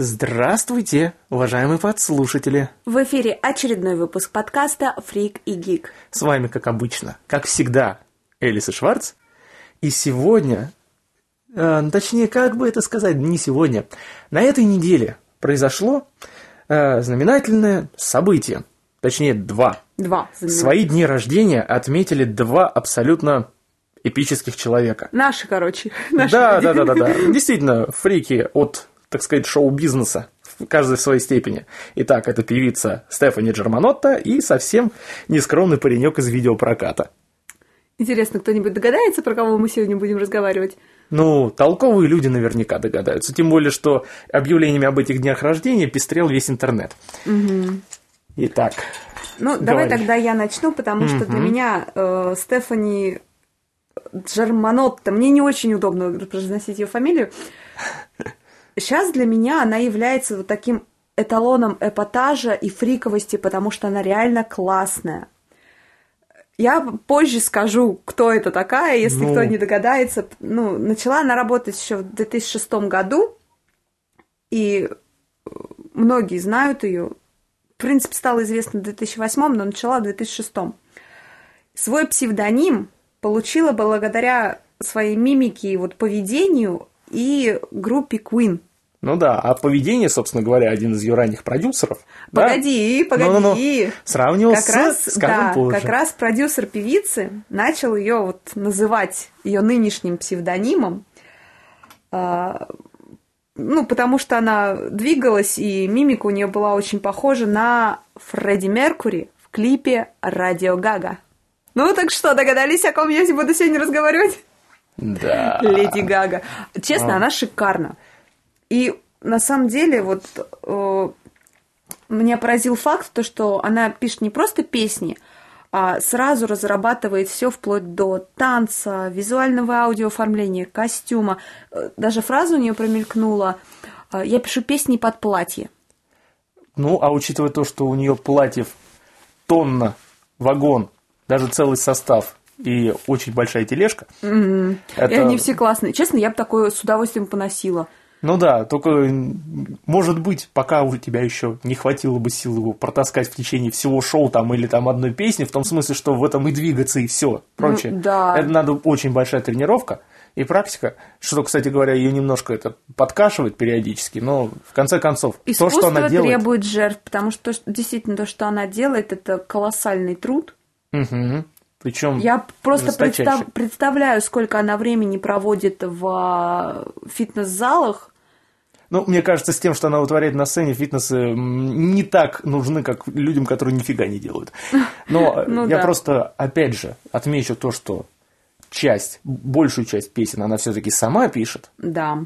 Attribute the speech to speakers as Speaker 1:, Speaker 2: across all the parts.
Speaker 1: Здравствуйте, уважаемые подслушатели!
Speaker 2: В эфире очередной выпуск подкаста «Фрик и Гик».
Speaker 1: С вами, как обычно, как всегда, Элис и Шварц. И сегодня, э, точнее, как бы это сказать, не сегодня, на этой неделе произошло э, знаменательное событие. Точнее, два.
Speaker 2: Два.
Speaker 1: Свои дни рождения отметили два абсолютно эпических человека.
Speaker 2: Наши, короче. Наши
Speaker 1: да, да, да, да, да. Действительно, фрики от так сказать, шоу-бизнеса, в своей степени. Итак, это певица Стефани Джерманотта и совсем нескромный паренек из видеопроката.
Speaker 2: Интересно, кто-нибудь догадается, про кого мы сегодня будем разговаривать?
Speaker 1: Ну, толковые люди наверняка догадаются. Тем более, что объявлениями об этих днях рождения пестрел весь интернет.
Speaker 2: Угу.
Speaker 1: Итак.
Speaker 2: Ну, говори. давай тогда я начну, потому угу. что для меня э, Стефани Джерманотта, мне не очень удобно произносить ее фамилию. Сейчас для меня она является вот таким эталоном эпатажа и фриковости, потому что она реально классная. Я позже скажу, кто это такая, если ну... кто не догадается. Ну, начала она работать еще в 2006 году, и многие знают ее. В принципе, стала известна в 2008, но начала в 2006. Свой псевдоним получила благодаря своей мимике и вот поведению и группе Queen –
Speaker 1: ну да, а поведение, собственно говоря, один из ее ранних продюсеров.
Speaker 2: Погоди,
Speaker 1: да?
Speaker 2: погоди. Ну, ну,
Speaker 1: ну, сравнивал как с,
Speaker 2: раз,
Speaker 1: скажем
Speaker 2: да,
Speaker 1: позже.
Speaker 2: Как раз продюсер певицы начал ее вот называть ее нынешним псевдонимом. А, ну, потому что она двигалась, и мимика у нее была очень похожа на Фредди Меркури в клипе «Радио Гага». Ну, так что, догадались, о ком я буду сегодня разговаривать?
Speaker 1: Да.
Speaker 2: Леди Гага. Честно, а. она шикарна. И на самом деле вот э, меня поразил факт, то, что она пишет не просто песни, а сразу разрабатывает все вплоть до танца, визуального аудиооформления, костюма. Э, даже фраза у нее промелькнула э, «Я пишу песни под платье».
Speaker 1: Ну, а учитывая то, что у нее платьев тонна, вагон, даже целый состав и очень большая тележка.
Speaker 2: Mm-hmm. Это... И они все классные. Честно, я бы такое с удовольствием поносила.
Speaker 1: Ну да, только, может быть, пока у тебя еще не хватило бы сил его протаскать в течение всего шоу там или там одной песни, в том смысле, что в этом и двигаться, и все прочее.
Speaker 2: Ну, да.
Speaker 1: Это надо очень большая тренировка и практика, что, кстати говоря, ее немножко это подкашивает периодически, но в конце концов,
Speaker 2: Искусство
Speaker 1: то, что она делает...
Speaker 2: требует жертв, потому что действительно то, что она делает, это колоссальный труд.
Speaker 1: Угу. Причем
Speaker 2: я просто представ, представляю, сколько она времени проводит в а, фитнес-залах.
Speaker 1: Ну, мне кажется, с тем, что она вытворяет на сцене, фитнесы не так нужны, как людям, которые нифига не делают. Но ну, я просто, опять же, отмечу то, что часть, большую часть песен она все-таки сама пишет.
Speaker 2: Да.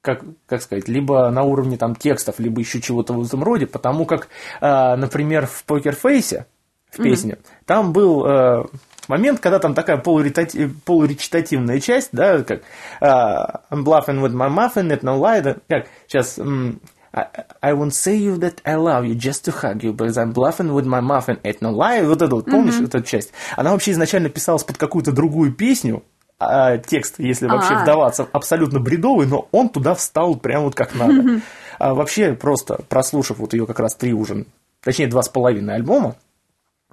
Speaker 1: Как, как сказать, либо на уровне там текстов, либо еще чего-то в этом роде, потому как, э, например, в покерфейсе, в песне. Mm-hmm. Там был э, момент, когда там такая полуречитативная часть, да, как uh, I'm bluffing with my muffin, it no lie, да, как сейчас I, I won't say you that I love you just to hug you, because I'm bluffing with my muffin, it no lie, вот это вот, помнишь mm-hmm. эту часть? Она вообще изначально писалась под какую-то другую песню, а, текст, если вообще А-а-а. вдаваться, абсолютно бредовый, но он туда встал прям вот как надо. Mm-hmm. А вообще просто прослушав вот ее как раз три уже, точнее два с половиной альбома,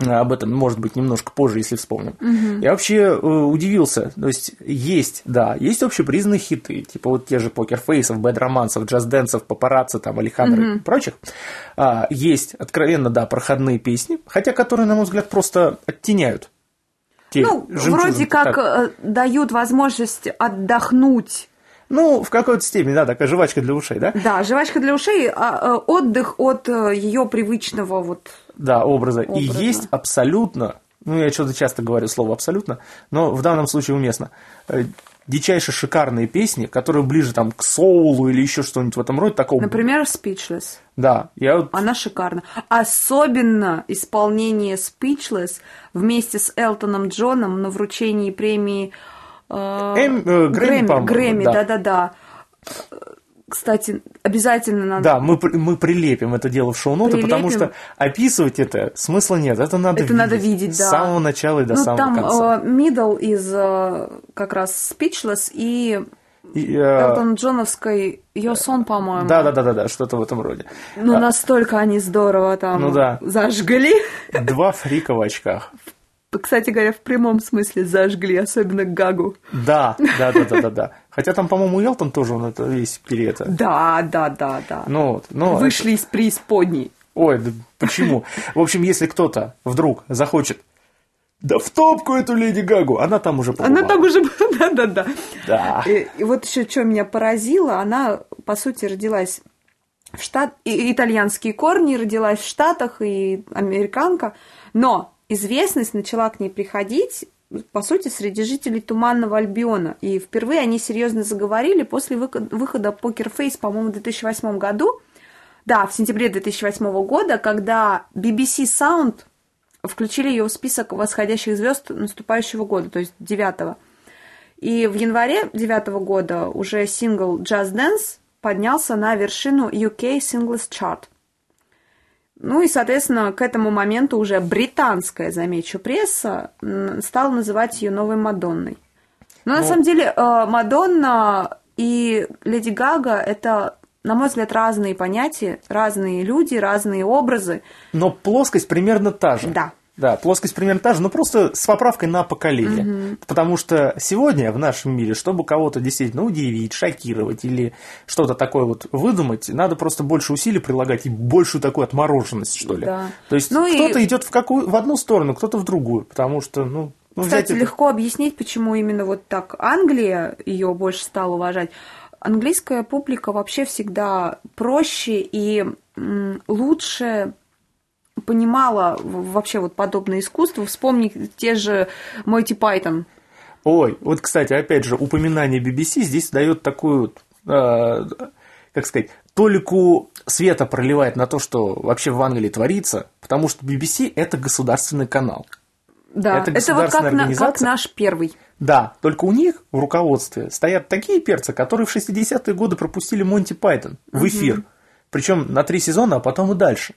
Speaker 1: об этом, может быть, немножко позже, если вспомним.
Speaker 2: Угу.
Speaker 1: Я вообще э, удивился. То есть, есть, да, есть общепризнанные хиты, типа вот те же покерфейсов, бэд-романсов, джаз-дэнсов, папарацци, там, Алехандро угу. и прочих. А, есть, откровенно, да, проходные песни, хотя которые, на мой взгляд, просто оттеняют
Speaker 2: те Ну, вроде как так. Э, дают возможность отдохнуть
Speaker 1: ну, в какой-то степени, да, такая жвачка для ушей, да?
Speaker 2: Да, жвачка для ушей, а, э, отдых от ее привычного вот
Speaker 1: да, образа. образа. И есть абсолютно, ну, я что-то часто говорю слово абсолютно, но в данном случае уместно, э, дичайше шикарные песни, которые ближе там к соулу или еще что-нибудь в этом роде такого.
Speaker 2: Например, Speechless.
Speaker 1: Да, я
Speaker 2: вот... Она шикарна. Особенно исполнение Speechless вместе с Элтоном Джоном на вручении премии
Speaker 1: э, Эм, э, Грэмми,
Speaker 2: Грэмми, Грэмми, да-да-да кстати, обязательно надо.
Speaker 1: Да, мы, мы прилепим это дело в шоу-ноты, прилепим. потому что описывать это смысла нет. Это надо это видеть. надо видеть, да. С самого начала и до
Speaker 2: ну,
Speaker 1: самого
Speaker 2: там,
Speaker 1: конца.
Speaker 2: Там uh, middle из uh, как раз speechless и И, э... Элтон Джоновской Йосон, по-моему.
Speaker 1: Да, да, да, да, да, что-то в этом роде.
Speaker 2: Ну, а... настолько они здорово там ну, да. зажгли.
Speaker 1: Два фрика в очках.
Speaker 2: Кстати говоря, в прямом смысле зажгли, особенно Гагу.
Speaker 1: Да, да, да, да, да, да. Хотя там, по-моему, Элтон тоже он это весь перед
Speaker 2: Да, да, да, да.
Speaker 1: Ну, ну,
Speaker 2: Вышли это... из преисподней.
Speaker 1: Ой, да почему? В общем, если кто-то вдруг захочет да в топку эту Леди Гагу, она там уже побывала.
Speaker 2: Она там уже да, да, да. Да. И, и вот еще что меня поразило, она, по сути, родилась в штат... И, итальянские корни, родилась в Штатах, и американка, но известность начала к ней приходить по сути, среди жителей Туманного Альбиона. И впервые они серьезно заговорили после выхода Poker Face, по-моему, в 2008 году. Да, в сентябре 2008 года, когда BBC Sound включили ее в список восходящих звезд наступающего года, то есть 9 И в январе 9 года уже сингл Just Dance поднялся на вершину UK Singles Chart. Ну и, соответственно, к этому моменту уже британская, замечу, пресса стала называть ее новой Мадонной. Но ну, на самом деле э, Мадонна и Леди Гага это на мой взгляд, разные понятия, разные люди, разные образы.
Speaker 1: Но плоскость примерно та же.
Speaker 2: Да.
Speaker 1: Да, плоскость примерно та же, но просто с поправкой на поколение. Угу. Потому что сегодня в нашем мире, чтобы кого-то действительно удивить, шокировать или что-то такое вот выдумать, надо просто больше усилий прилагать и большую такую отмороженность, что ли. Да. То есть ну кто-то и... идет в, какую, в одну сторону, кто-то в другую, потому что, ну,
Speaker 2: ну Кстати, взять легко это... объяснить, почему именно вот так Англия ее больше стала уважать английская публика вообще всегда проще и лучше понимала вообще вот подобное искусство. Вспомни те же Мойти Пайтон.
Speaker 1: Ой, вот, кстати, опять же, упоминание BBC здесь дает такую, э, как сказать, толику света проливает на то, что вообще в Англии творится, потому что BBC – это государственный канал.
Speaker 2: Да, это, это вот как, на, как наш первый.
Speaker 1: Да, только у них в руководстве стоят такие перцы, которые в 60-е годы пропустили Монти Пайтон в эфир. Угу. Причем на три сезона, а потом и дальше.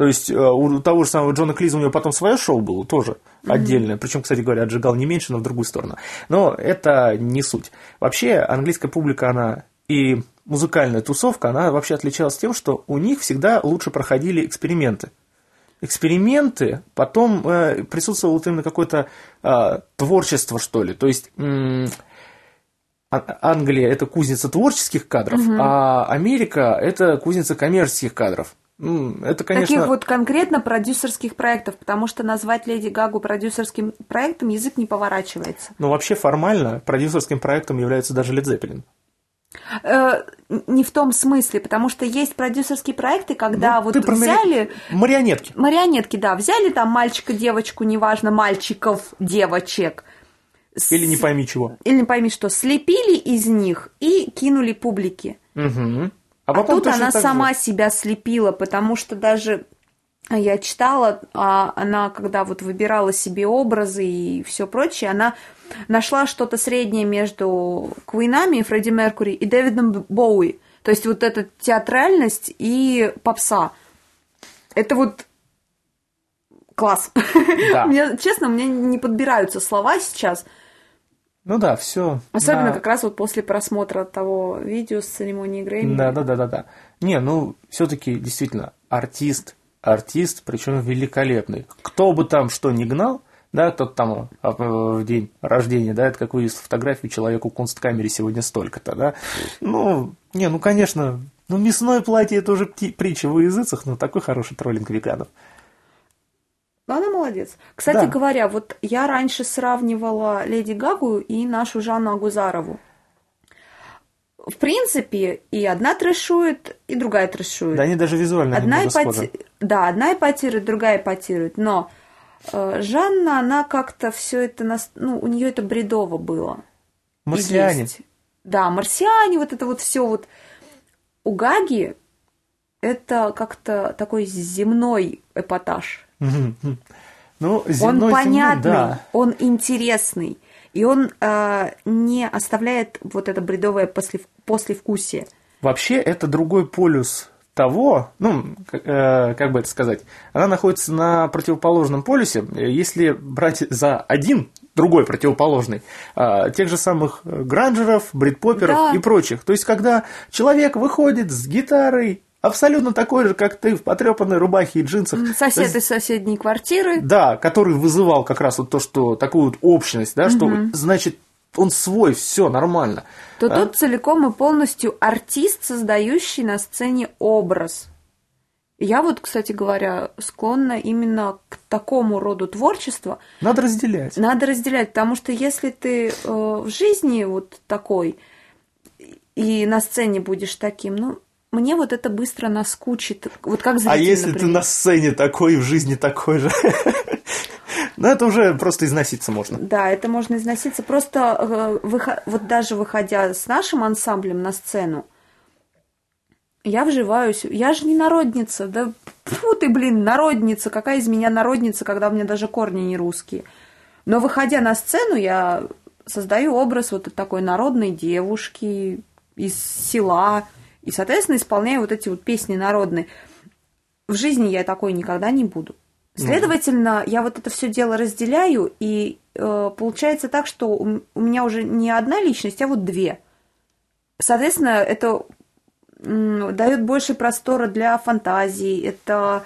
Speaker 1: То есть э, у того же самого Джона Клиза у него потом свое шоу было тоже mm-hmm. отдельное. Причем, кстати говоря, отжигал не меньше, но в другую сторону. Но это не суть. Вообще, английская публика, она и музыкальная тусовка, она вообще отличалась тем, что у них всегда лучше проходили эксперименты эксперименты, потом э, присутствовало вот именно какое-то э, творчество, что ли. То есть э, Англия это кузница творческих кадров, угу. а Америка это кузница коммерческих кадров. Это, конечно...
Speaker 2: Таких вот конкретно продюсерских проектов, потому что назвать Леди Гагу продюсерским проектом язык не поворачивается.
Speaker 1: Ну, вообще формально продюсерским проектом является даже Led Zeppelin.
Speaker 2: Э, не в том смысле, потому что есть продюсерские проекты, когда ну, вот взяли...
Speaker 1: Марионетки.
Speaker 2: Марионетки, да. Взяли там мальчика, девочку, неважно, мальчиков, девочек.
Speaker 1: Или не пойми чего.
Speaker 2: Или не пойми что. Слепили из них и кинули публике.
Speaker 1: Угу.
Speaker 2: А, потом а тут она сама же. себя слепила, потому что даже я читала, а она, когда вот выбирала себе образы и все прочее, она нашла что-то среднее между Квинами, Фредди Меркури и Дэвидом Боуи. То есть вот эта театральность и попса. Это вот класс. Да. мне, честно, мне не подбираются слова сейчас.
Speaker 1: Ну да, все.
Speaker 2: Особенно да. как раз вот после просмотра того видео с церемонии Грэмми.
Speaker 1: Да, да, да, да, да. Не, ну все-таки действительно артист, артист, причем великолепный. Кто бы там что ни гнал, да, кто-то там а, в день рождения, да, это как вывез фотографию человеку в консткамере сегодня столько-то, да. Ну, не, ну, конечно, ну, мясное платье это уже притча в языцах, но такой хороший троллинг веганов.
Speaker 2: Ну, она молодец. Кстати да. говоря, вот я раньше сравнивала Леди Гагу и нашу Жанну Агузарову. В принципе, и одна трэшует, и другая трэшует.
Speaker 1: Да, они даже визуально
Speaker 2: одна эпати... Да, одна эпатирует, другая эпатирует. Но э, Жанна, она как-то все это... Нас... Ну, у нее это бредово было.
Speaker 1: Марсиане.
Speaker 2: Да, марсиане, вот это вот все вот. У Гаги это как-то такой земной эпатаж.
Speaker 1: Ну, земной,
Speaker 2: он понятный, земной, да. он интересный. И он э, не оставляет вот это бредовое послев... послевкусие.
Speaker 1: Вообще, это другой полюс того, ну, э, как бы это сказать, она находится на противоположном полюсе. Если брать за один другой, противоположный, а, тех же самых гранжеров, бритпоперов да. и прочих. То есть, когда человек выходит с гитарой, абсолютно такой же, как ты, в потрепанной рубахе и джинсах.
Speaker 2: Сосед есть, из соседней квартиры.
Speaker 1: Да, который вызывал как раз вот то, что такую вот общность, да, угу. что значит он свой, все нормально.
Speaker 2: То а? тут целиком и полностью артист, создающий на сцене образ. Я вот, кстати говоря, склонна именно к такому роду творчества.
Speaker 1: Надо разделять.
Speaker 2: Надо разделять, потому что если ты э, в жизни вот такой и на сцене будешь таким, ну, мне вот это быстро наскучит. Вот как зритель,
Speaker 1: А если
Speaker 2: например.
Speaker 1: ты на сцене такой, в жизни такой же? Ну, это уже просто износиться можно.
Speaker 2: Да, это можно износиться. Просто э, вот даже выходя с нашим ансамблем на сцену, я вживаюсь. Я же не народница. Да фу ты, блин, народница. Какая из меня народница, когда у меня даже корни не русские. Но выходя на сцену, я создаю образ вот такой народной девушки из села. И, соответственно, исполняю вот эти вот песни народные. В жизни я такой никогда не буду. Следовательно, я вот это все дело разделяю, и э, получается так, что у, у меня уже не одна личность, а вот две. Соответственно, это м, дает больше простора для фантазии. Это,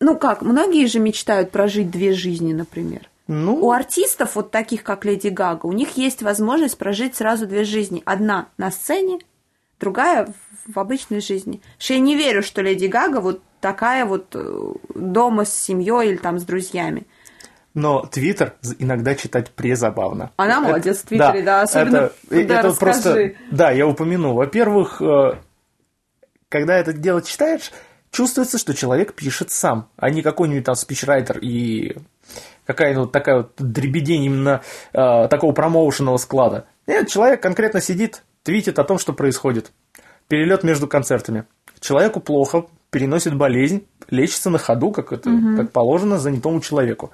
Speaker 2: ну как, многие же мечтают прожить две жизни, например. Ну... У артистов, вот таких как Леди Гага, у них есть возможность прожить сразу две жизни. Одна на сцене, другая в обычной жизни. Что я не верю, что Леди Гага вот такая вот э, дома с семьей или там с друзьями.
Speaker 1: Но Твиттер иногда читать презабавно.
Speaker 2: Она молодец в Твиттере, да, да особенно это,
Speaker 1: когда это просто, Да, я упомяну. Во-первых, э, когда это дело читаешь, чувствуется, что человек пишет сам, а не какой-нибудь там спичрайтер и какая-то вот такая вот дребедень именно э, такого промоушенного склада. Нет, человек конкретно сидит, твитит о том, что происходит. Перелет между концертами. Человеку плохо, переносит болезнь, лечится на ходу, как это угу. как положено занятому человеку.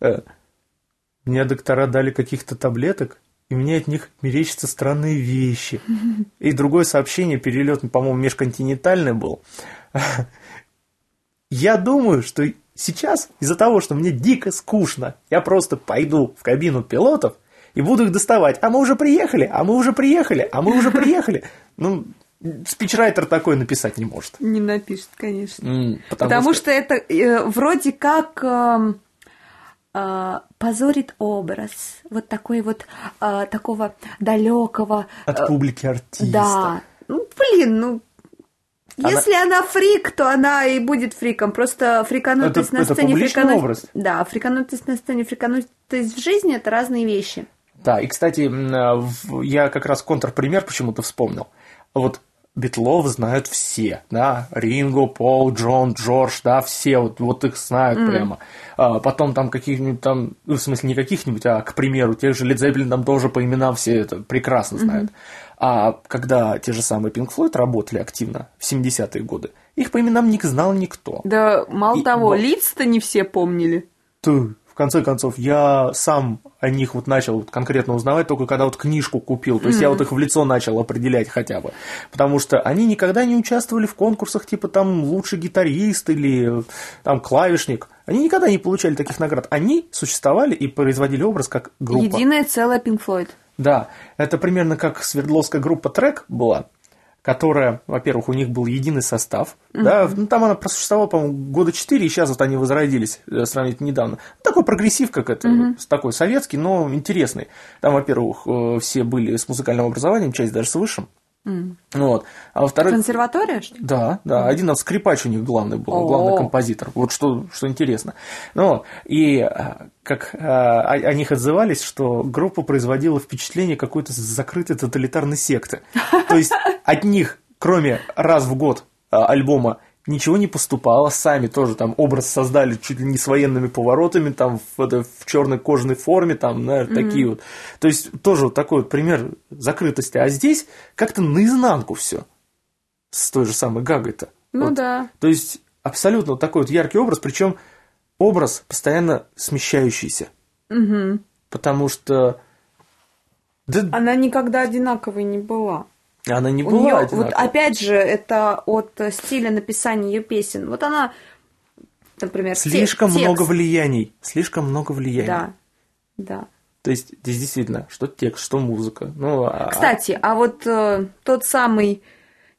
Speaker 1: Э, мне доктора дали каких-то таблеток, и мне от них мерещатся странные вещи. И другое сообщение, перелет, по-моему, межконтинентальный был. Я думаю, что сейчас из-за того, что мне дико скучно, я просто пойду в кабину пилотов и буду их доставать. А мы уже приехали, а мы уже приехали, а мы уже приехали. Ну, спичрайтер такой написать не может.
Speaker 2: Не напишет, конечно. Потому потому что... что это э, вроде как э, э, позорит образ вот такой вот э, такого далекого
Speaker 1: от э, публики артиста.
Speaker 2: Да. Ну, блин, ну она... Если она фрик, то она и будет фриком. Просто фриканутость это, на сцене...
Speaker 1: Это фрикануть... образ.
Speaker 2: Да, фриканутость на сцене, фриканутость в жизни – это разные вещи.
Speaker 1: Да, и, кстати, э, я как раз контрпример почему-то вспомнил. Вот Битлов знают все, да, Ринго, Пол, Джон, Джордж, да, все, вот, вот их знают mm-hmm. прямо. А потом там каких-нибудь там, ну, в смысле, не каких-нибудь, а, к примеру, тех же Zeppelin там тоже по именам все это прекрасно знают. Mm-hmm. А когда те же самые Pink Floyd работали активно в 70-е годы, их по именам не знал никто.
Speaker 2: Да, мало И, того, вот, лица-то не все помнили.
Speaker 1: Ты, в конце концов, я сам о них вот начал конкретно узнавать только когда вот книжку купил. То есть mm-hmm. я вот их в лицо начал определять хотя бы. Потому что они никогда не участвовали в конкурсах типа там лучший гитарист или там клавишник. Они никогда не получали таких наград. Они существовали и производили образ как группа.
Speaker 2: Единая целая Pink Floyd.
Speaker 1: Да, это примерно как Свердловская группа Трек была которая, во-первых, у них был единый состав, uh-huh. да, ну, там она просуществовала, по-моему, года четыре, и сейчас вот они возродились э, сравнительно недавно. Такой progressive, как это, uh-huh. такой советский, но интересный. Там, во-первых, э, все были с музыкальным образованием, часть даже с высшим, Мм. Вот. А во-вторых...
Speaker 2: Консерватория, что ли?
Speaker 1: Да, да. Мм. Один скрипач у них главный был, о. главный композитор. Вот что, что интересно. Ну, и а, как а, о, них отзывались, что группа производила впечатление какой-то закрытой тоталитарной секты. То есть от них, кроме раз в год а, альбома ничего не поступало, сами тоже там образ создали чуть ли не с военными поворотами, там в, в черной кожаной форме, там, наверное, mm-hmm. такие вот. То есть тоже вот такой вот пример закрытости. А здесь как-то наизнанку все с той же самой Гагой-то.
Speaker 2: Ну
Speaker 1: вот.
Speaker 2: да.
Speaker 1: То есть абсолютно вот такой вот яркий образ, причем образ постоянно смещающийся.
Speaker 2: Угу.
Speaker 1: Потому что...
Speaker 2: Да... Она никогда одинаковой не была.
Speaker 1: Она не была нее,
Speaker 2: Вот опять же, это от стиля написания ее песен. Вот она, например,
Speaker 1: Слишком
Speaker 2: текст.
Speaker 1: много влияний. Слишком много влияний.
Speaker 2: Да. Да.
Speaker 1: То есть здесь действительно, что текст, что музыка. Ну,
Speaker 2: а... Кстати, а вот э, тот самый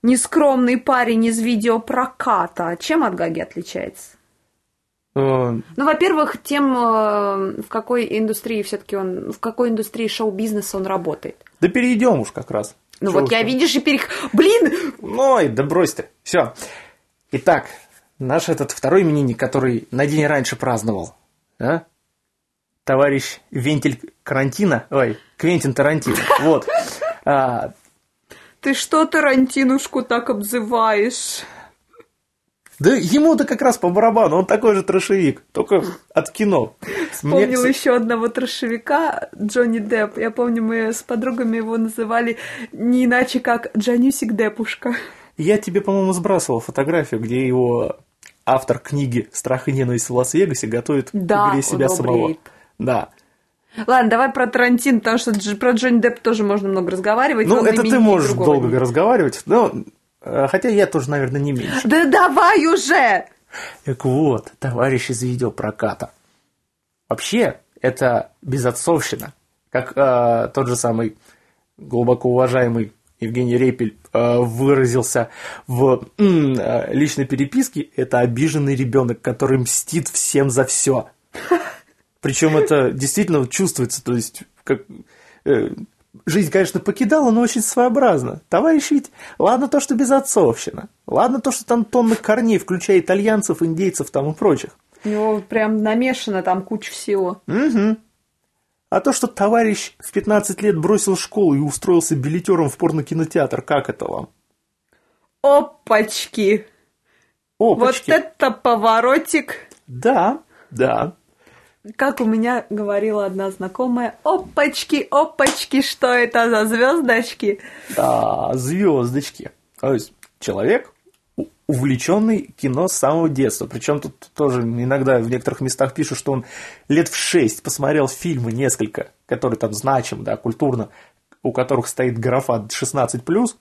Speaker 2: нескромный парень из видеопроката, чем от Гаги отличается?
Speaker 1: Э,
Speaker 2: ну, во-первых, тем, э, в какой индустрии все-таки он, в какой индустрии шоу-бизнеса он работает.
Speaker 1: Да перейдем уж как раз.
Speaker 2: Ну вот я, видишь, и перех... Блин!
Speaker 1: Ой, да брось ты. Все. Итак, наш этот второй именинник, который на день раньше праздновал, а? товарищ Вентиль Карантина, ой, Квентин Тарантино, вот. А...
Speaker 2: Ты что Тарантинушку так обзываешь?
Speaker 1: Да ему-то как раз по барабану, он такой же трошевик, только от кино.
Speaker 2: Вспомнил Мне... еще одного трошевика, Джонни Депп. Я помню, мы с подругами его называли не иначе, как Джанюсик Депушка.
Speaker 1: Я тебе, по-моему, сбрасывал фотографию, где его автор книги «Страх и ненависть в Лас-Вегасе» готовит
Speaker 2: да,
Speaker 1: к игре себя самого. Да.
Speaker 2: Ладно, давай про Тарантино, потому что про Джонни Депп тоже можно много разговаривать.
Speaker 1: Ну, это ты можешь долго разговаривать, но хотя я тоже, наверное, не меньше.
Speaker 2: Да давай уже!
Speaker 1: Так вот, товарищ из видеопроката. Вообще, это безотцовщина. Как э, тот же самый глубоко уважаемый Евгений Репель э, выразился в э, личной переписке, это обиженный ребенок, который мстит всем за все. Причем это действительно чувствуется, то есть как э, жизнь, конечно, покидала, но очень своеобразно. Товарищ ведь, ладно то, что безотцовщина, ладно то, что там тонны корней, включая итальянцев, индейцев там и прочих.
Speaker 2: У него прям намешано там куча всего.
Speaker 1: Угу. А то, что товарищ в 15 лет бросил школу и устроился билетером в порнокинотеатр, как это вам?
Speaker 2: Опачки!
Speaker 1: Опачки!
Speaker 2: Вот это поворотик!
Speaker 1: Да, да.
Speaker 2: Как у меня говорила одна знакомая, опачки, опачки, что это за звездочки?
Speaker 1: Да, звездочки. То есть человек увлеченный кино с самого детства. Причем тут тоже иногда в некоторых местах пишут, что он лет в шесть посмотрел фильмы несколько, которые там значим, да, культурно, у которых стоит графа 16+,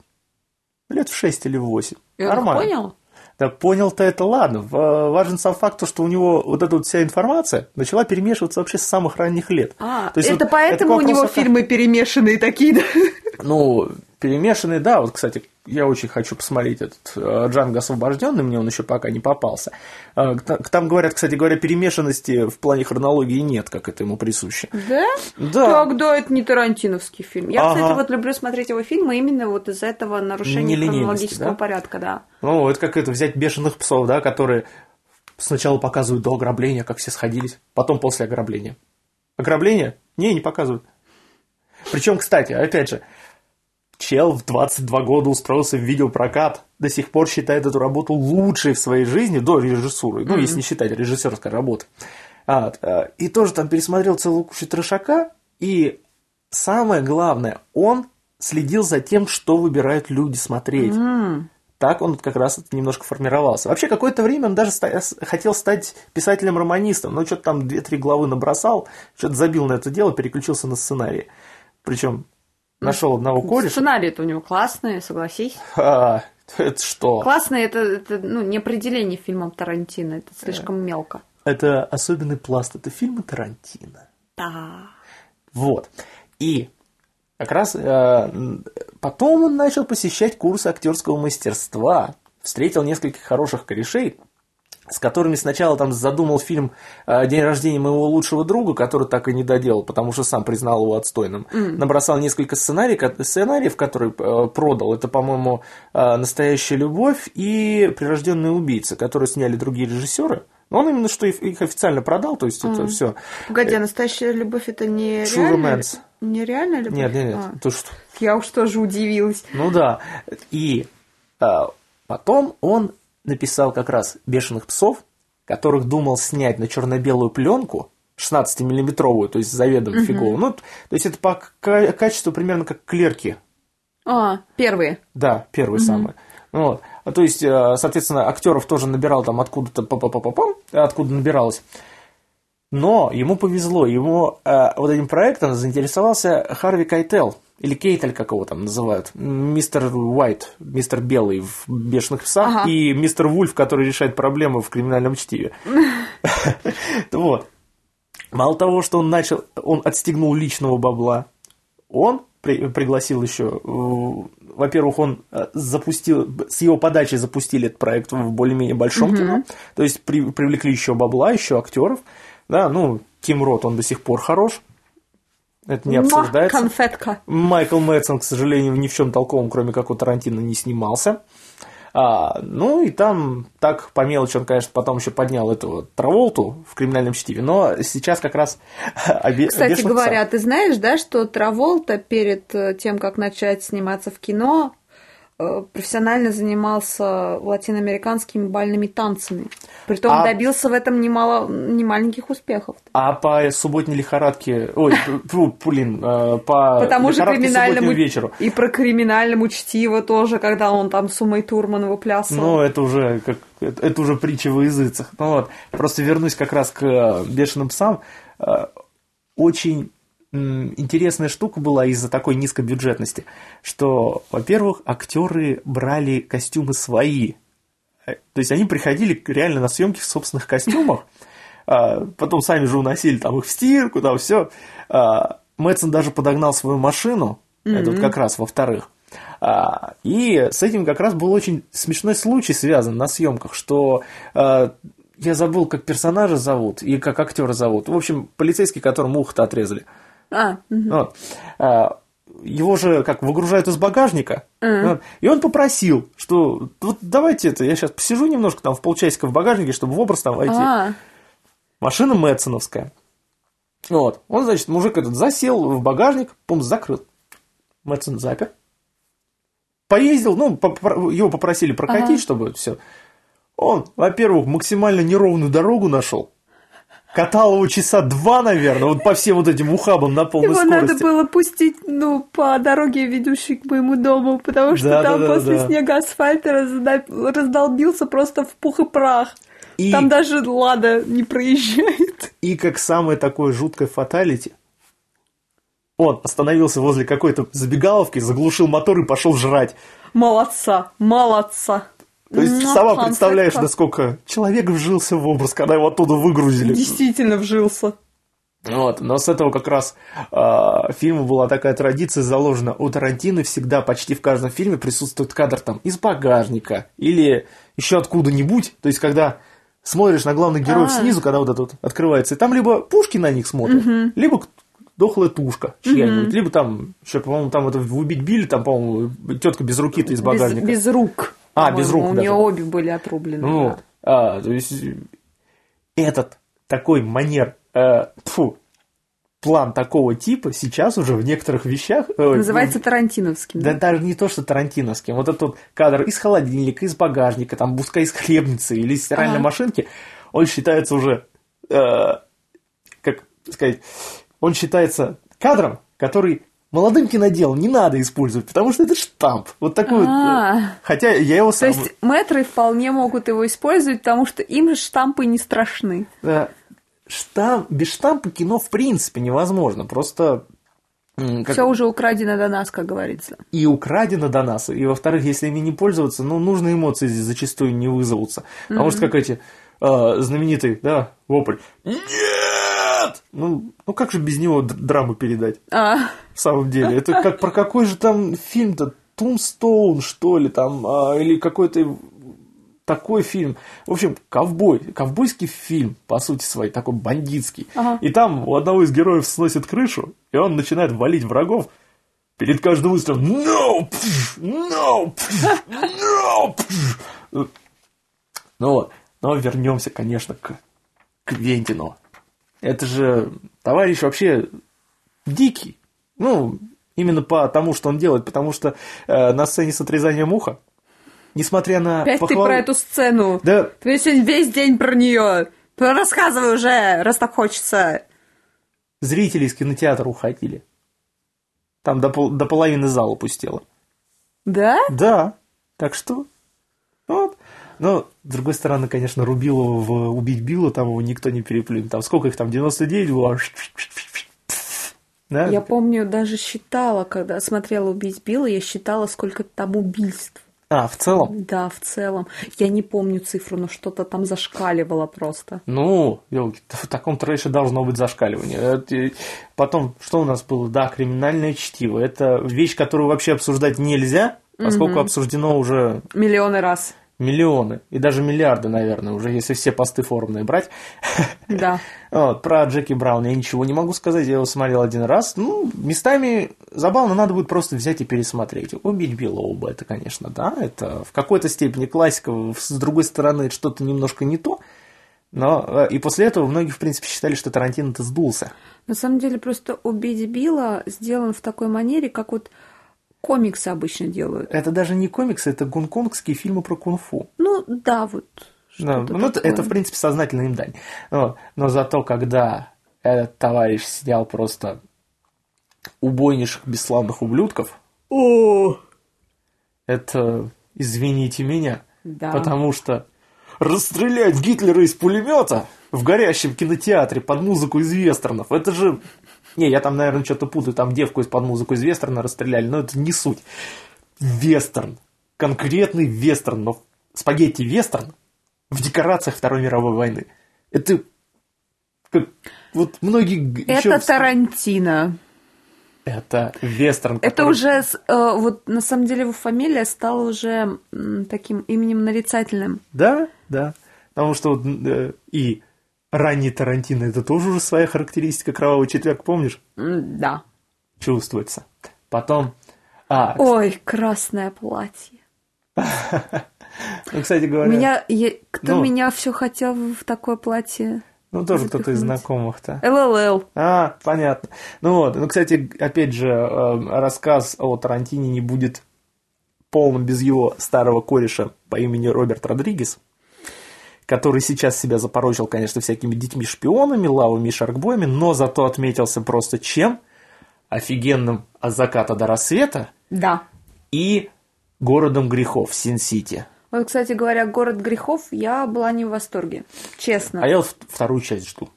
Speaker 1: лет в шесть или в восемь.
Speaker 2: Нормально. понял?
Speaker 1: Да понял-то это ладно. Важен сам факт, то, что у него вот эта вот вся информация начала перемешиваться вообще с самых ранних лет.
Speaker 2: А, то есть это вот, поэтому это у него фильмы перемешанные такие, да?
Speaker 1: Ну, перемешанные, да. Вот, кстати, я очень хочу посмотреть этот э, Джанго освобожденный, мне он еще пока не попался. Э, там говорят, кстати говоря, перемешанности в плане хронологии нет, как это ему присуще.
Speaker 2: Да?
Speaker 1: Да.
Speaker 2: Тогда это не Тарантиновский фильм. Я, ага. кстати, вот люблю смотреть его фильмы именно вот из-за этого нарушения хронологического да? порядка, да.
Speaker 1: Ну, это как это взять бешеных псов, да, которые сначала показывают до ограбления, как все сходились, потом после ограбления. Ограбление? Не, не показывают. Причем, кстати, опять же, Чел в 22 года устроился в видеопрокат, до сих пор считает эту работу лучшей в своей жизни, до режиссуры, mm-hmm. ну, если не считать режиссерской работы. А, и тоже там пересмотрел целую кучу трешака, и самое главное, он следил за тем, что выбирают люди смотреть. Mm-hmm. Так он как раз немножко формировался. Вообще, какое-то время он даже ста- хотел стать писателем-романистом, но что-то там 2-3 главы набросал, что-то забил на это дело, переключился на сценарий. Причем нашел одного кореша.
Speaker 2: Сценарий-то у него классный, согласись.
Speaker 1: А, это что?
Speaker 2: Классный это, это ну, не определение фильмом Тарантино, это слишком мелко.
Speaker 1: Это особенный пласт, это фильмы Тарантино.
Speaker 2: Да.
Speaker 1: Вот. И как раз э, потом он начал посещать курсы актерского мастерства, встретил нескольких хороших корешей, с которыми сначала там задумал фильм э, «День рождения моего лучшего друга», который так и не доделал, потому что сам признал его отстойным. Mm. Набросал несколько сценариев, сценариев, которые э, продал. Это, по-моему, э, «Настоящая любовь» и «Прирожденные убийцы», которые сняли другие режиссеры. Но он именно что их официально продал, то есть mm. это все.
Speaker 2: Погоди, а настоящая любовь это не
Speaker 1: True реальная,
Speaker 2: romance. не реальная любовь?
Speaker 1: Нет, нет, нет. А. То, что...
Speaker 2: Я уж тоже удивилась.
Speaker 1: Ну да. И а, потом он написал как раз «Бешеных псов», которых думал снять на черно-белую пленку, 16-миллиметровую, то есть заведомо угу. фиговую. Ну, то есть это по качеству примерно как клерки.
Speaker 2: А, первые.
Speaker 1: Да, первые угу. самые. Вот. А, то есть, э, соответственно, актеров тоже набирал там откуда-то, откуда набиралось. Но ему повезло, ему э, вот этим проектом заинтересовался Харви Кайтел, или Кейтель, как его там называют, мистер Уайт, мистер Белый в «Бешеных псах», ага. и мистер Вульф, который решает проблемы в криминальном чтиве. Вот. Мало того, что он начал, он отстегнул личного бабла, он при, пригласил еще, э, во-первых, он э, запустил, с его подачи запустили этот проект в более-менее большом угу. кино, то есть при, привлекли еще бабла, еще актеров, да, ну, Тим Рот, он до сих пор хорош, это не обсуждается.
Speaker 2: Конфетка.
Speaker 1: Майкл Мэтсон, к сожалению, ни в чем толковом, кроме как у Тарантино, не снимался. А, ну и там так по мелочи он, конечно, потом еще поднял эту Траволту в криминальном чтиве, но сейчас как раз
Speaker 2: Кстати говоря, ты знаешь, да, что Траволта перед э, тем, как начать сниматься в кино, профессионально занимался латиноамериканскими бальными танцами. Притом а... добился в этом немало, немаленьких успехов.
Speaker 1: А по субботней лихорадке... Ой, блин, э, по
Speaker 2: Потому же криминальному вечеру. И про криминальному чтиво тоже, когда он там с Умой Турман выплясывал.
Speaker 1: Ну, это уже как это уже притча во языцах. Ну вот, просто вернусь как раз к э, бешеным псам. Очень интересная штука была из-за такой низкой бюджетности, что, во-первых, актеры брали костюмы свои. Э, то есть они приходили реально на съемки в собственных костюмах, а потом сами же уносили там их в стирку, там все. А, Мэтсон даже подогнал свою машину, mm-hmm. это вот как раз во-вторых. А, и с этим как раз был очень смешной случай связан на съемках, что я забыл, как персонажа зовут и как актера зовут. В общем, полицейский, которому ухо-то отрезали. А, угу. вот. а, его же как выгружают из багажника, mm. вот, и он попросил, что вот давайте это, я сейчас посижу немножко там в полчасика в багажнике, чтобы в образ там войти. А. Машина Мэтсоновская. Вот. Он, значит, мужик этот засел в багажник, пум закрыл. Мэтсон запер. Поездил, ну, его попросили прокатить, ага. чтобы все. Он, во-первых, максимально неровную дорогу нашел катал его часа два, наверное, вот по всем вот этим ухабам на полной его скорости.
Speaker 2: Его надо было пустить, ну, по дороге, ведущей к моему дому, потому что да, там да, да, после да. снега асфальта раздолбился просто в пух и прах. И... Там даже Лада не проезжает.
Speaker 1: И как самое такое жуткое фаталити, он остановился возле какой-то забегаловки, заглушил мотор и пошел жрать.
Speaker 2: Молодца, молодца.
Speaker 1: То есть ну, сама представляешь, насколько человек вжился в образ, когда его оттуда выгрузили.
Speaker 2: Действительно вжился.
Speaker 1: Вот, но с этого как раз э, фильма была такая традиция заложена. У Тарантино всегда почти в каждом фильме присутствует кадр там из багажника или еще откуда-нибудь. То есть, когда смотришь на главных героев А-а-а. снизу, когда вот это вот открывается, и там либо пушки на них смотрят, угу. либо дохлая тушка чья-нибудь, угу. либо там, еще, по-моему, там это в «Убить Билли», там, по-моему, тетка без руки-то из багажника.
Speaker 2: Без, без рук.
Speaker 1: А, без рук.
Speaker 2: У
Speaker 1: даже.
Speaker 2: нее обе были отрублены.
Speaker 1: Ну, да. а, то есть этот такой манер, э, фу, план такого типа сейчас уже в некоторых вещах...
Speaker 2: Э, Называется тарантиновским.
Speaker 1: Да, да даже не то, что тарантиновским. Вот этот кадр из холодильника, из багажника, там, пускай из хлебницы или из стиральной ага. машинки, он считается уже, э, как сказать, он считается кадром, который молодым киноделам не надо использовать, потому что это штамп. Вот такой вот. Э, хотя я его
Speaker 2: сам... То есть мэтры вполне могут его использовать, потому что им же штампы не страшны.
Speaker 1: Да. Штамп, без штампа кино в принципе невозможно. Просто
Speaker 2: как... Все уже украдено до нас, как говорится.
Speaker 1: И украдено до нас. И во-вторых, если ими не пользоваться, ну, нужные эмоции зачастую не вызовутся. Потому mm-hmm. что, как эти э, знаменитый, да, вопль. Нет! Ну, ну как же без него драму передать? А. В самом деле. Это как про какой же там фильм-то? Тумстоун, что ли, там, а, или какой-то такой фильм. В общем, ковбой, ковбойский фильм, по сути своей, такой бандитский. Ага. И там у одного из героев сносит крышу, и он начинает валить врагов. Перед каждым выстрелом «No! No! No!» Ну вот, но вернемся, конечно, к Квентину. Это же товарищ вообще дикий. Ну, именно по тому, что он делает, потому что э, на сцене с отрезанием уха, несмотря на
Speaker 2: Опять похвал... ты про эту сцену.
Speaker 1: Да.
Speaker 2: Ты сегодня весь день про нее. Рассказывай уже, раз так хочется.
Speaker 1: Зрители из кинотеатра уходили. Там до, пол... до половины зала пустело.
Speaker 2: Да?
Speaker 1: Да. Так что. Но, с другой стороны, конечно, Рубилова в «Убить Билла» там его никто не переплюнет. Там сколько их там, 99 было?
Speaker 2: Да? Я помню, даже считала, когда смотрела «Убить Билла», я считала, сколько там убийств.
Speaker 1: А, в целом?
Speaker 2: Да, в целом. Я не помню цифру, но что-то там зашкаливало просто.
Speaker 1: Ну, в таком трэше должно быть зашкаливание. Потом, что у нас было? Да, криминальное чтиво. Это вещь, которую вообще обсуждать нельзя, поскольку угу. обсуждено уже...
Speaker 2: Миллионы раз
Speaker 1: миллионы и даже миллиарды, наверное, уже если все посты форумные брать.
Speaker 2: Да.
Speaker 1: вот, про Джеки Браун я ничего не могу сказать, я его смотрел один раз. Ну, местами забавно, надо будет просто взять и пересмотреть. Убить Билла Оба, это, конечно, да, это в какой-то степени классика, с другой стороны, что-то немножко не то. Но э, и после этого многие, в принципе, считали, что Тарантино-то сдулся.
Speaker 2: На самом деле, просто «Убить Билла» сделан в такой манере, как вот комиксы обычно делают.
Speaker 1: Это даже не комиксы, это гонконгские фильмы про кунг-фу.
Speaker 2: Ну, да, вот.
Speaker 1: Да, ну, это, это, в принципе, сознательная им дань. Но, но зато, когда этот товарищ снял просто убойнейших бесславных ублюдков,
Speaker 2: о,
Speaker 1: это, извините меня,
Speaker 2: да.
Speaker 1: потому что расстрелять Гитлера из пулемета в горящем кинотеатре под музыку из вестернов, это же не, я там, наверное, что-то путаю, там девку из-под музыку из вестерна расстреляли, но это не суть. Вестерн. Конкретный вестерн, но спагетти-вестерн в декорациях Второй мировой войны. Это как, вот многие...
Speaker 2: Это еще... Тарантино.
Speaker 1: Это вестерн.
Speaker 2: Который... Это уже, э, вот на самом деле его фамилия стала уже таким именем нарицательным.
Speaker 1: Да, да. Потому что э, и ранний Тарантино, это тоже уже своя характеристика кровавый четверг, помнишь?
Speaker 2: Да.
Speaker 1: Чувствуется. Потом... А,
Speaker 2: Ой, красное платье.
Speaker 1: Ну, кстати говоря...
Speaker 2: Меня, я, кто ну, меня все хотел в такое платье?
Speaker 1: Ну, тоже кто-то из знакомых-то.
Speaker 2: ЛЛЛ.
Speaker 1: А, понятно. Ну вот, ну, кстати, опять же, э, рассказ о Тарантине не будет полным без его старого кореша по имени Роберт Родригес который сейчас себя запорочил, конечно, всякими детьми-шпионами, лавами и шаркбоями, но зато отметился просто чем? Офигенным от заката до рассвета.
Speaker 2: Да.
Speaker 1: И городом грехов Син-Сити.
Speaker 2: Вот, кстати говоря, город грехов я была не в восторге, честно.
Speaker 1: А я вот вторую часть жду.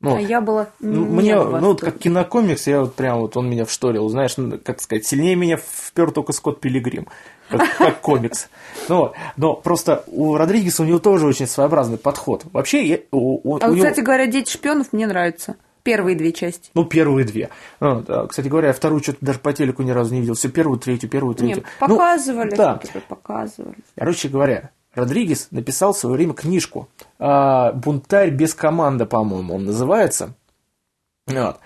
Speaker 2: Ну, а я была
Speaker 1: ну, не мне, ну вот как кинокомикс, я вот прям вот он меня вшторил, знаешь, ну, как сказать, сильнее меня впер только Скотт Пилигрим как, как комикс. Но, но просто у Родригеса у него тоже очень своеобразный подход. Вообще, я,
Speaker 2: у, у, а, у кстати него... говоря, «Дети шпионов» мне нравятся. Первые две части.
Speaker 1: Ну, первые две. Ну, да, кстати говоря, я вторую что-то даже по телеку ни разу не видел. Все первую, третью, первую, третью. Нет,
Speaker 2: показывали.
Speaker 1: Ну, да.
Speaker 2: Показывали.
Speaker 1: Короче говоря, Родригес написал в свое время книжку «Бунтарь без команды», по-моему, он называется. Вот.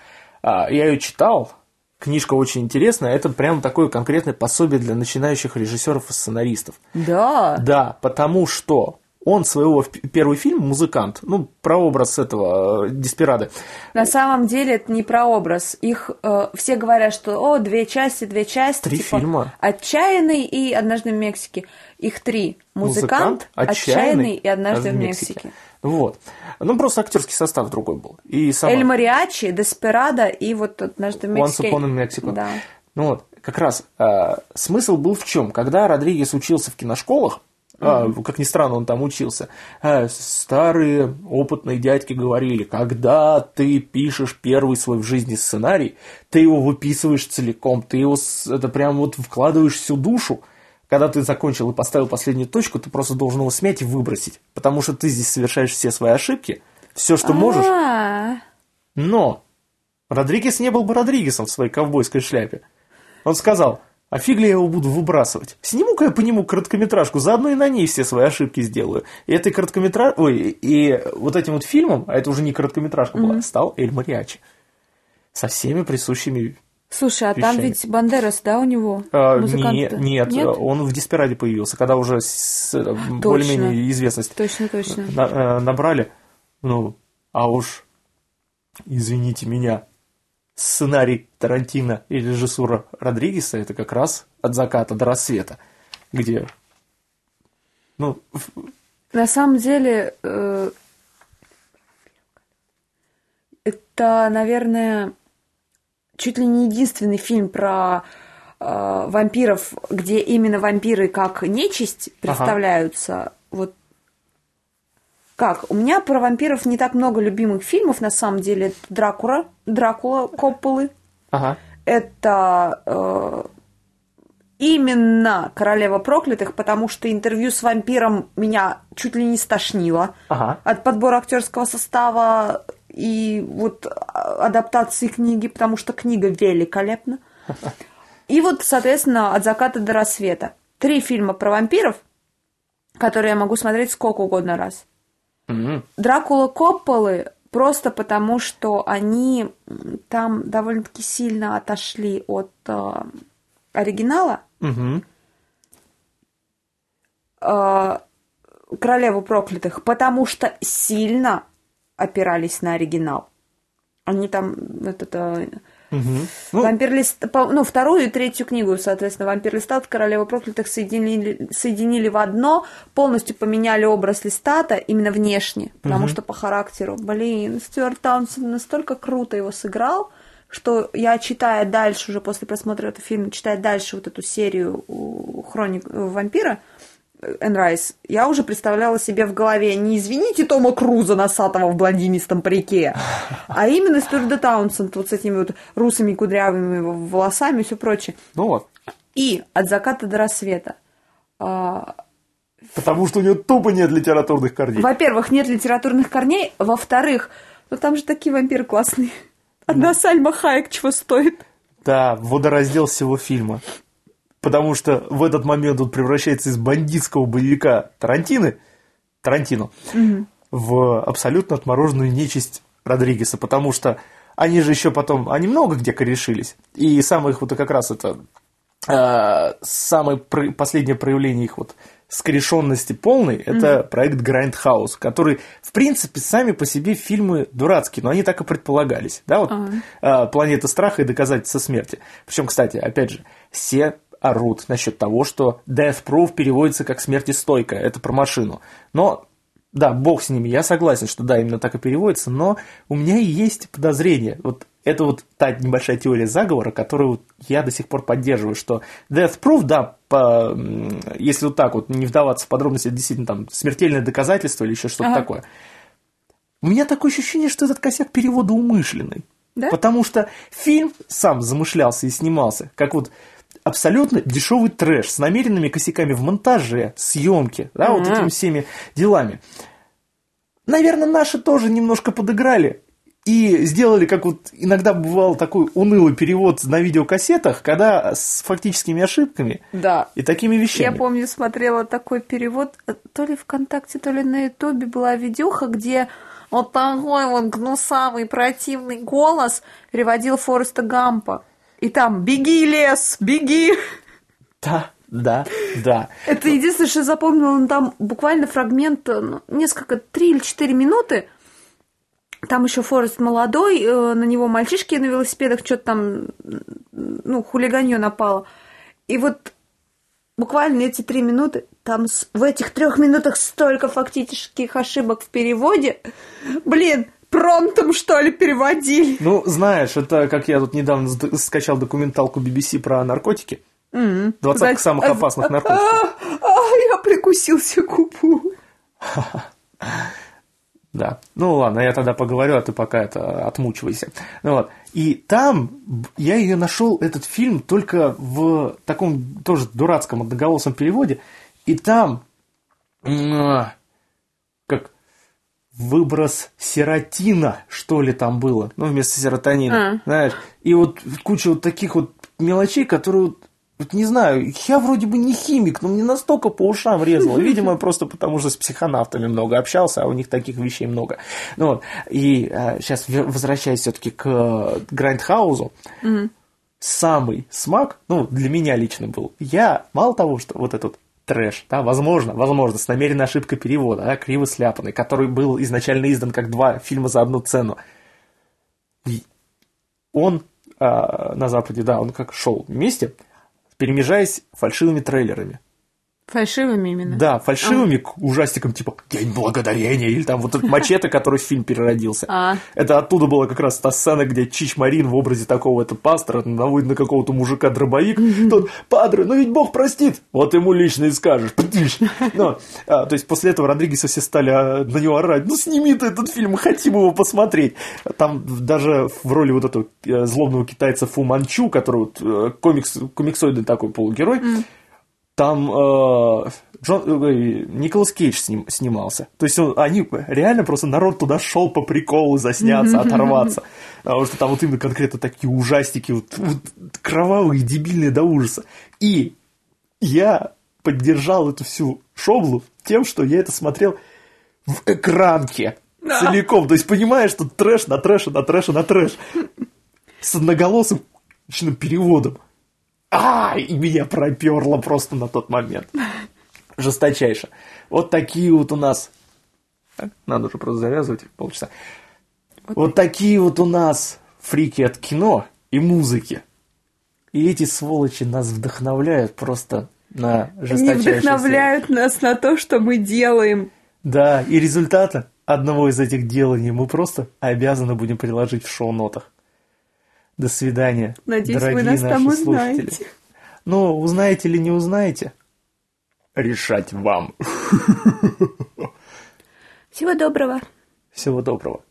Speaker 1: А, я ее читал, книжка очень интересная. Это прям такое конкретное пособие для начинающих режиссеров и сценаристов.
Speaker 2: Да.
Speaker 1: Да, потому что он своего первый фильм «Музыкант», ну, про образ этого э, Деспирады.
Speaker 2: На самом деле это не про образ. Их э, все говорят, что, о, две части, две части.
Speaker 1: Три типа, фильма.
Speaker 2: «Отчаянный» и «Однажды в Мексике». Их три. «Музыкант», «Отчаянный», «Отчаянный» и «Однажды в Мексике». Мексике.
Speaker 1: Вот. Ну, просто актерский состав другой был. И
Speaker 2: сама... Эль Мариачи, Деспирада и вот однажды в Мексике.
Speaker 1: Once Upon in Mexico.
Speaker 2: Да.
Speaker 1: Ну вот, как раз э, смысл был в чем? Когда Родригес учился в киношколах, mm-hmm. как ни странно, он там учился. Э, старые опытные дядьки говорили, когда ты пишешь первый свой в жизни сценарий, ты его выписываешь целиком, ты его это прям вот вкладываешь всю душу, когда ты закончил и поставил последнюю точку, ты просто должен его смять и выбросить. Потому что ты здесь совершаешь все свои ошибки, все, что можешь.
Speaker 2: А.
Speaker 1: Но Родригес не был бы Родригесом в своей ковбойской шляпе. Он сказал, а фиг ли я его буду выбрасывать? Сниму-ка я по нему короткометражку, заодно и на ней все свои ошибки сделаю. И этой короткометраж... Ой, и вот этим вот фильмом, а это уже не короткометражка была, mm-hmm. стал Эль Мариачи. Со всеми присущими
Speaker 2: Слушай, а вещами. там ведь Бандерас, да, у него?
Speaker 1: А, не, нет, нет, он в Деспираде появился, когда уже э, более-менее известность
Speaker 2: точно, точно.
Speaker 1: На, э, набрали. Ну, а уж, извините меня, сценарий Тарантино и режиссура Родригеса это как раз от заката до рассвета, где, ну...
Speaker 2: На самом деле, э, это, наверное, чуть ли не единственный фильм про э, вампиров, где именно вампиры как нечисть представляются. Ага. Вот как? У меня про вампиров не так много любимых фильмов, на самом деле. Это Дракула, Дракула Копполы.
Speaker 1: Ага.
Speaker 2: Это э, именно «Королева проклятых», потому что интервью с вампиром меня чуть ли не стошнило ага. от подбора актерского состава и вот адаптации книги, потому что книга великолепна. И вот, соответственно, «От заката до рассвета». Три фильма про вампиров, которые я могу смотреть сколько угодно раз. Дракула Копполы просто потому, что они там довольно-таки сильно отошли от э, оригинала.
Speaker 1: Mm-hmm.
Speaker 2: Э, Королеву проклятых, потому что сильно опирались на оригинал. Они там этот, э,
Speaker 1: Угу. Ну,
Speaker 2: Вампир лист, ну, вторую и третью книгу, соответственно, Вампир Листат, Королева проклятых соединили, соединили в одно, полностью поменяли образ Листата именно внешне, потому угу. что по характеру, блин, Стюарт Таунсен настолько круто его сыграл, что я читая дальше, уже после просмотра этого фильма, читая дальше вот эту серию Хроник вампира, Энрайс, я уже представляла себе в голове не извините Тома Круза носатого в блондинистом парике, а именно Стюарда Таунсенд вот с этими вот русыми кудрявыми волосами и все прочее.
Speaker 1: Ну вот.
Speaker 2: И от заката до рассвета. А,
Speaker 1: Потому что у него тупо нет литературных корней.
Speaker 2: Во-первых, нет литературных корней. Во-вторых, ну там же такие вампиры классные. Одна да. Сальма Хайек чего стоит.
Speaker 1: Да, водораздел всего фильма потому что в этот момент он превращается из бандитского боевика Тарантины, Тарантино, угу. в абсолютно отмороженную нечисть Родригеса, потому что они же еще потом, они много где корешились, и самое их вот как раз это э, самое про, последнее проявление их вот скорешенности полной, это mm-hmm. проект Grindhouse, который, в принципе, сами по себе фильмы дурацкие, но они так и предполагались, да, вот uh-huh. «Планета страха» и «Доказательство смерти». Причем, кстати, опять же, все орут насчет того, что Death Proof переводится как смертестойкая, это про машину. Но, да, бог с ними, я согласен, что да, именно так и переводится, но у меня есть подозрение, вот это вот та небольшая теория заговора, которую я до сих пор поддерживаю, что Death Proof, да, по, если вот так вот не вдаваться в подробности, это действительно там смертельное доказательство или еще что-то ага. такое. У меня такое ощущение, что этот косяк перевода умышленный. Да? Потому что фильм сам замышлялся и снимался, как вот абсолютно дешевый трэш с намеренными косяками в монтаже, съемке, да, mm-hmm. вот этими всеми делами. Наверное, наши тоже немножко подыграли и сделали, как вот иногда бывал такой унылый перевод на видеокассетах, когда с фактическими ошибками
Speaker 2: да.
Speaker 1: и такими вещами.
Speaker 2: Я помню, смотрела такой перевод, то ли ВКонтакте, то ли на Ютубе была видюха, где вот такой вот гнусавый противный голос переводил Фореста Гампа. И там «Беги, лес, беги!»
Speaker 1: Да, да, да.
Speaker 2: Это единственное, что я запомнила, там буквально фрагмент, ну, несколько, три или четыре минуты. Там еще Форест молодой, э, на него мальчишки на велосипедах что-то там, ну, хулиганье напало. И вот буквально эти три минуты, там в этих трех минутах столько фактических ошибок в переводе. Блин, промптом, что ли, переводили.
Speaker 1: Ну, знаешь, это как я тут недавно скачал документалку BBC про наркотики.
Speaker 2: Mm-hmm.
Speaker 1: 20 самых опасных наркотиков.
Speaker 2: А, я прикусил себе губу.
Speaker 1: Да. Ну ладно, я тогда поговорю, а ты пока это отмучивайся. Ну, вот. И там я ее нашел, этот фильм, только в таком тоже дурацком одноголосом переводе. И там как выброс серотина, что ли, там было, ну, вместо серотонина, а. знаешь, и вот куча вот таких вот мелочей, которые, вот, не знаю, я вроде бы не химик, но мне настолько по ушам резало, видимо, просто потому что с психонавтами много общался, а у них таких вещей много. Ну, вот, и а, сейчас возвращаясь все-таки к э, Грайндхаузу, самый смак, ну, для меня лично был, я, мало того, что вот этот трэш, да, возможно, возможно, с намеренной ошибкой перевода, да, криво сляпанный, который был изначально издан как два фильма за одну цену. И он а, на Западе, да, он как шел вместе, перемежаясь фальшивыми трейлерами.
Speaker 2: Фальшивыми именно?
Speaker 1: Да, фальшивыми а. ужастиком типа «День благодарения» или там вот этот мачете, который в фильм переродился. А. Это оттуда была как раз та сцена, где Чич Марин в образе такого это пастора наводит на какого-то мужика дробовик. Тот «Падре, ну ведь Бог простит!» Вот ему лично и скажешь. Но, а, то есть после этого Родригеса все стали а, на него орать «Ну сними ты этот фильм, мы хотим его посмотреть!» Там даже в роли вот этого э, злобного китайца Фу Манчу, который вот э, комикс, комиксоидный такой полугерой, там э, Джон, э, Николас Кейдж сним, снимался. То есть он, они реально просто народ туда шел по приколу засняться, оторваться. Потому что там вот именно конкретно такие ужастики, вот, вот кровавые, дебильные до ужаса. И я поддержал эту всю шоблу тем, что я это смотрел в экранке целиком. То есть понимаешь, что трэш на трэш на трэш на трэш. С одноголосым переводом а, и меня проперло просто на тот момент. Жесточайше. Вот такие вот у нас... Надо уже просто завязывать полчаса. Вот, вот такие вот у нас фрики от кино и музыки. И эти сволочи нас вдохновляют просто на жесточайшие...
Speaker 2: Они вдохновляют нас на то, что мы делаем.
Speaker 1: Да, и результата одного из этих деланий мы просто обязаны будем приложить в шоу-нотах. До свидания.
Speaker 2: Надеюсь, дорогие вы нас наши там узнаете. Слушатели.
Speaker 1: Ну, узнаете или не узнаете, решать вам.
Speaker 2: Всего доброго.
Speaker 1: Всего доброго.